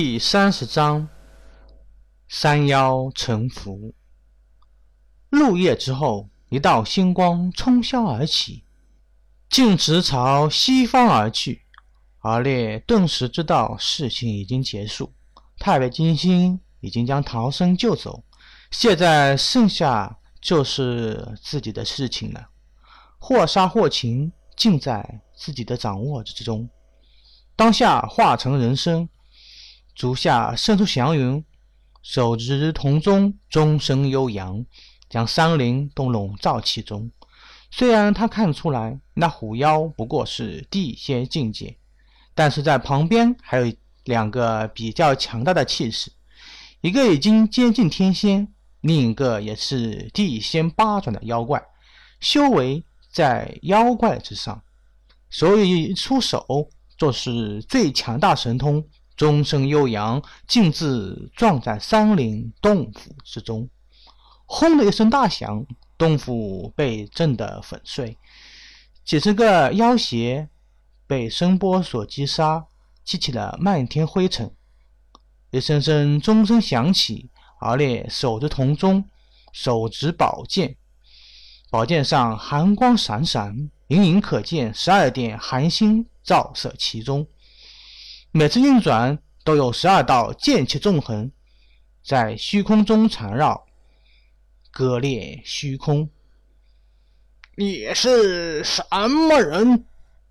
第三十章，山妖沉浮。入夜之后，一道星光冲霄而起，径直朝西方而去。而烈顿时知道事情已经结束，太白金星已经将唐僧救走，现在剩下就是自己的事情了。或杀或擒，尽在自己的掌握之中。当下化成人身，足下伸出祥云，手执铜钟，钟声悠扬，将山林都笼罩其中。虽然他看出来那虎妖不过是地仙境界。但是在旁边还有两个比较强大的气势，一个已经接近天仙，另一个也是地仙八转的妖怪，修为在妖怪之上，所以出手就是最强大神通，钟声悠扬，径自撞在山林洞府之中，轰的一声大响，洞府被震得粉碎，几十个妖邪。被声波所击杀，激起了漫天灰尘。一声声钟声响起，而烈手执铜钟，手执宝剑，宝剑上寒光闪闪，隐隐可见十二点寒星照射其中。每次运转，都有十二道剑气纵横在虚空中缠绕，割裂虚空。你是什么人？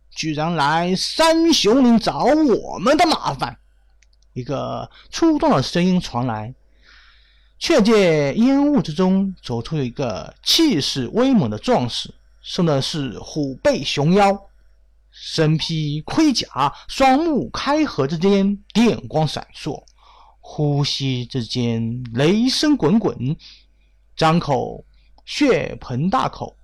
居然来三雄岭找我们的麻烦！一个粗壮的声音传来，却见烟雾之中走出一个气势威猛的壮士，生的是虎背熊腰，身披盔甲，双目开合之间电光闪烁，呼吸之间雷声滚滚，张口血盆大口，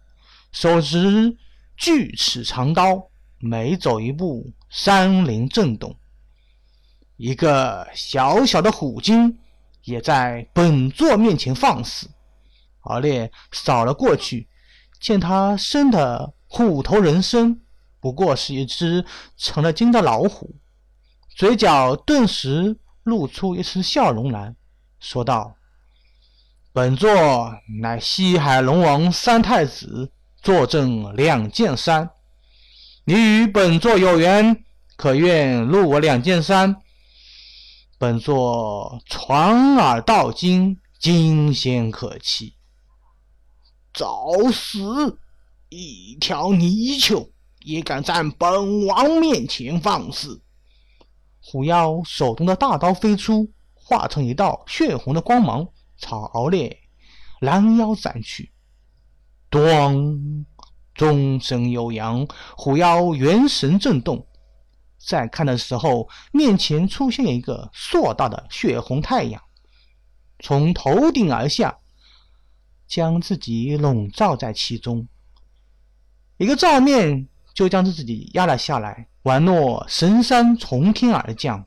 手执巨齿长刀。每走一步，山林震动。一个小小的虎精也在本座面前放肆。敖烈扫了过去，见他生的虎头人身，不过是一只成了精的老虎，嘴角顿时露出一丝笑容来说道：“本座乃西海龙王三太子，坐镇两剑山。”你与本座有缘，可愿入我两剑山？本座传耳道经，惊仙可期。找死！一条泥鳅也敢在本王面前放肆！虎妖手中的大刀飞出，化成一道血红的光芒，朝敖烈拦腰斩去。咣！钟声悠扬，虎妖元神震动。再看的时候，面前出现一个硕大的血红太阳，从头顶而下，将自己笼罩在其中。一个照面就将自己压了下来，宛若神山从天而降。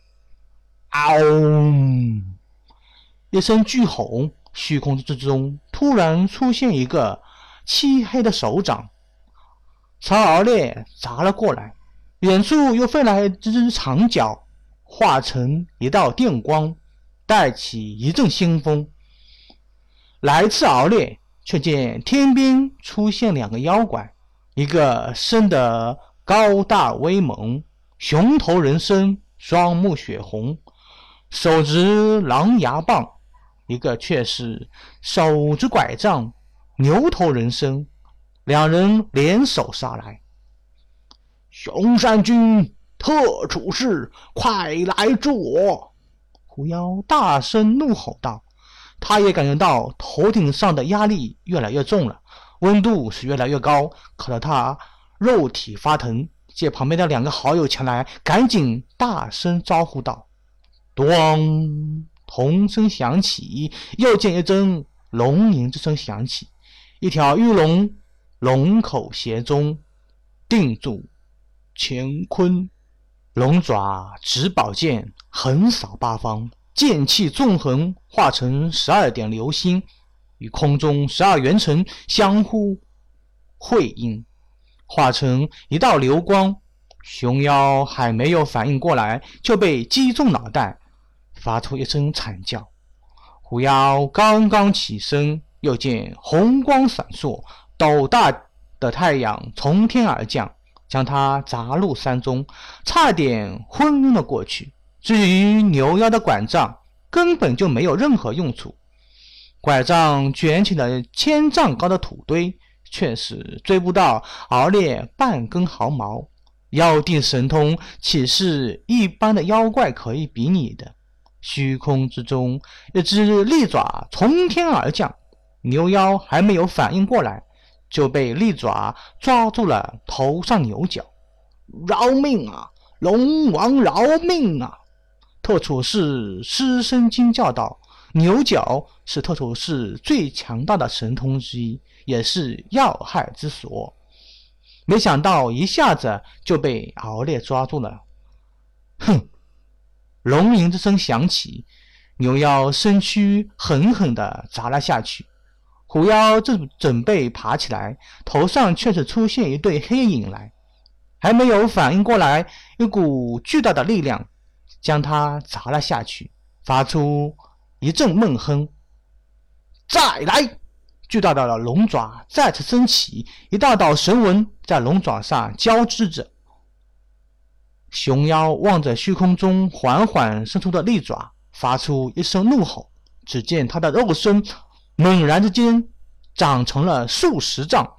嗷！一声巨吼，虚空之中突然出现一个漆黑的手掌。朝敖烈砸了过来，远处又飞来一只长脚，化成一道电光，带起一阵腥风。来次敖烈，却见天边出现两个妖怪，一个生得高大威猛，熊头人身，双目血红，手执狼牙棒；一个却是手执拐杖，牛头人身。两人联手杀来，熊山君特处士，快来助我！狐妖大声怒吼道。他也感觉到头顶上的压力越来越重了，温度是越来越高，可得他肉体发疼。见旁边的两个好友前来，赶紧大声招呼道：“咣！”铜声响起，又见一阵龙吟之声响起，一条玉龙。龙口斜中，定住乾坤。龙爪执宝剑，横扫八方，剑气纵横，化成十二点流星，与空中十二元辰相互辉映，化成一道流光。熊妖还没有反应过来，就被击中脑袋，发出一声惨叫。狐妖刚刚起身，又见红光闪烁，斗大的太阳从天而降，将他砸入山中，差点昏了过去。至于牛妖的拐杖，根本就没有任何用处。拐杖卷起了千丈高的土堆，却是追不到敖烈半根毫毛。妖帝神通岂是一般的妖怪可以比拟的？虚空之中，一只利爪从天而降，牛妖还没有反应过来，就被利爪抓住了头上牛角。饶命啊！龙王饶命啊！特处士失声惊叫道：“牛角是特处士最强大的神通之一，也是要害之所。没想到一下子就被敖烈抓住了。哼！”龙吟之声响起，牛妖身躯狠狠地砸了下去。虎妖正准备爬起来，头上却是出现一对黑影来，还没有反应过来，一股巨大的力量将他砸了下去，发出一阵闷哼。再来！巨大的龙爪再次升起，一道道神纹在龙爪上交织着。熊妖望着虚空中缓缓伸出的利爪，发出一声怒吼。只见他的肉身猛然之间长成了数十丈，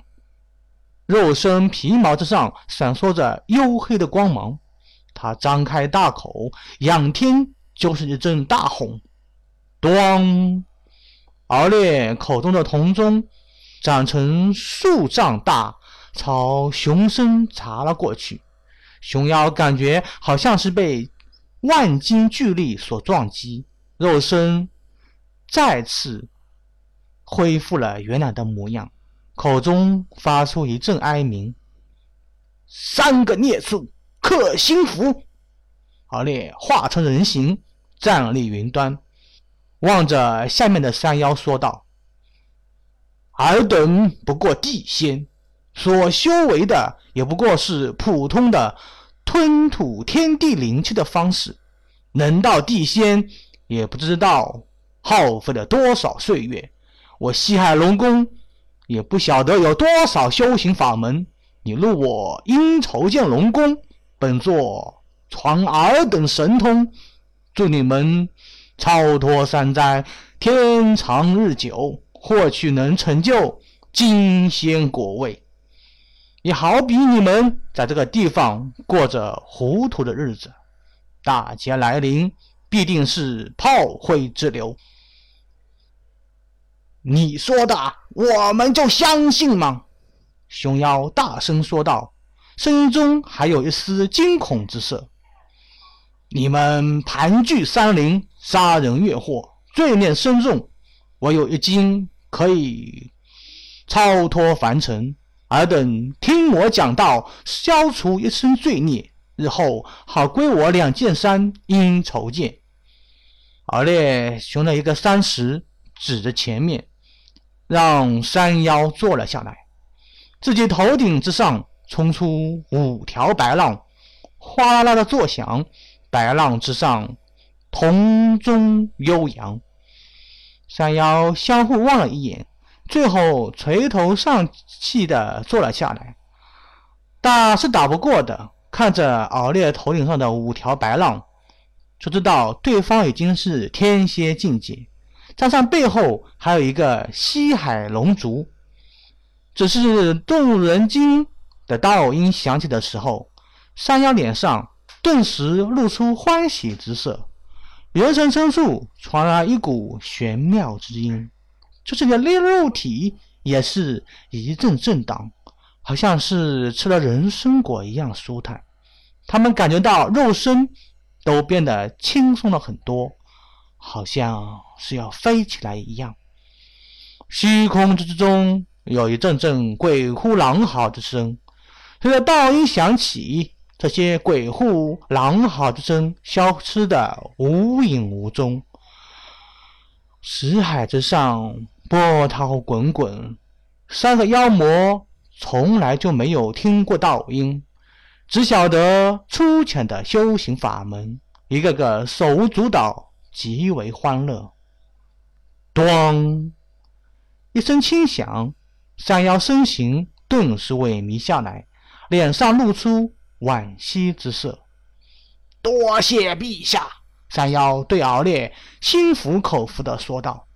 肉身皮毛之上闪烁着黝黑的光芒。他张开大口，仰天就是一阵大吼。咣！敖烈口中的铜钟长成数丈大，朝熊身砸了过去。熊妖感觉好像是被万斤巨力所撞击，肉身再次恢复了原来的模样，口中发出一阵哀鸣：“三个孽畜，克心符！”敖烈化成人形，站立云端，望着下面的山妖说道：“尔等不过地仙。”所修为的也不过是普通的吞吐天地灵气的方式，能到地仙也不知道耗费了多少岁月。我西海龙宫也不晓得有多少修行法门。你入我阴愁剑龙宫，本座传尔等神通，祝你们超脱三灾，天长日久，或许能成就金仙果位。也好比你们在这个地方过着糊涂的日子，大劫来临必定是炮灰之流。你说的，我们就相信吗？熊妖大声说道，声音中还有一丝惊恐之色。你们盘踞山林，杀人越货，罪孽深重。我有一经可以超脱凡尘。尔等听我讲道，消除一身罪孽，日后好归我两剑山应酬见。而烈寻了一个山石，指着前面，让山妖坐了下来。自己头顶之上冲出五条白浪，哗啦啦的作响。白浪之上，铜钟悠扬。山妖相互望了一眼。最后垂头丧气的坐了下来，打是打不过的。看着敖烈头顶上的五条白浪，就知道对方已经是天蝎境界，加上背后还有一个西海龙族。只是动人惊的道音响起的时候，山妖脸上顿时露出欢喜之色，元神深处传来一股玄妙之音。就是你的肉体也是一阵震荡，好像是吃了人参果一样舒坦。他们感觉到肉身都变得轻松了很多，好像是要飞起来一样。虚空之中有一阵阵鬼哭狼嚎之声，随着道音响起，这些鬼呼狼嚎之声消失的无影无踪。石海之上。波涛滚滚，三个妖魔从来就没有听过道音，只晓得粗浅的修行法门，一个个手舞足蹈，极为欢乐。咚！一声轻响，山妖身形顿时萎靡下来，脸上露出惋惜之色。多谢陛下！山妖对敖烈心服口服地说道：“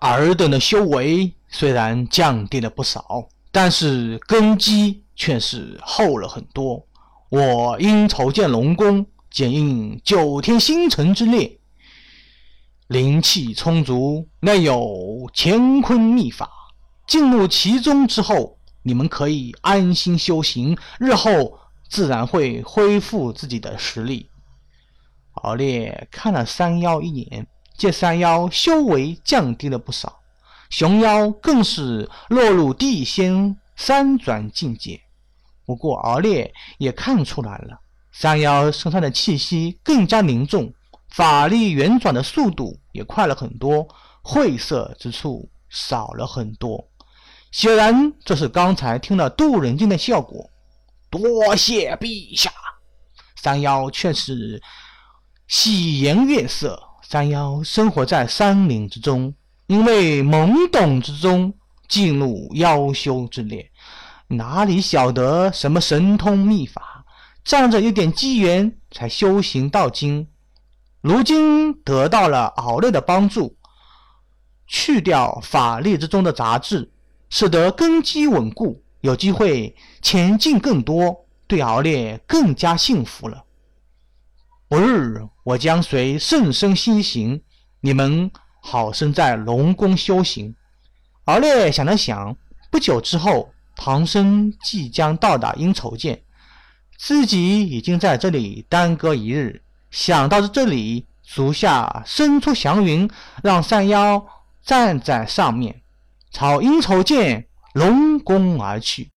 尔等的修为虽然降低了不少，但是根基却是厚了很多。我因筹建龙宫，检应九天星辰之列。”灵气充足，内有乾坤秘法。进入其中之后，你们可以安心修行，日后自然会恢复自己的实力。敖烈看了山妖一眼，见山妖修为降低了不少，熊妖更是落入地仙三转境界。不过敖烈也看出来了，山妖身上的气息更加凝重。法力圆转的速度也快了很多，晦涩之处少了很多。显然，这是刚才听了渡人经的效果。多谢陛下。山妖却是喜颜悦色。山妖生活在山林之中，因为懵懂之中进入妖修之列，哪里晓得什么神通秘法？仗着一点机缘，才修行到今。如今得到了敖烈的帮助，去掉法力之中的杂质，使得根基稳固，有机会前进更多，对敖烈更加幸福了。不日，我将随圣僧西行，你们好生在龙宫修行。敖烈想了想，不久之后，唐僧即将到达阴愁涧，自己已经在这里耽搁一日。想到这里，足下伸出祥云，让山妖站在上面，朝阴愁涧龙宫而去。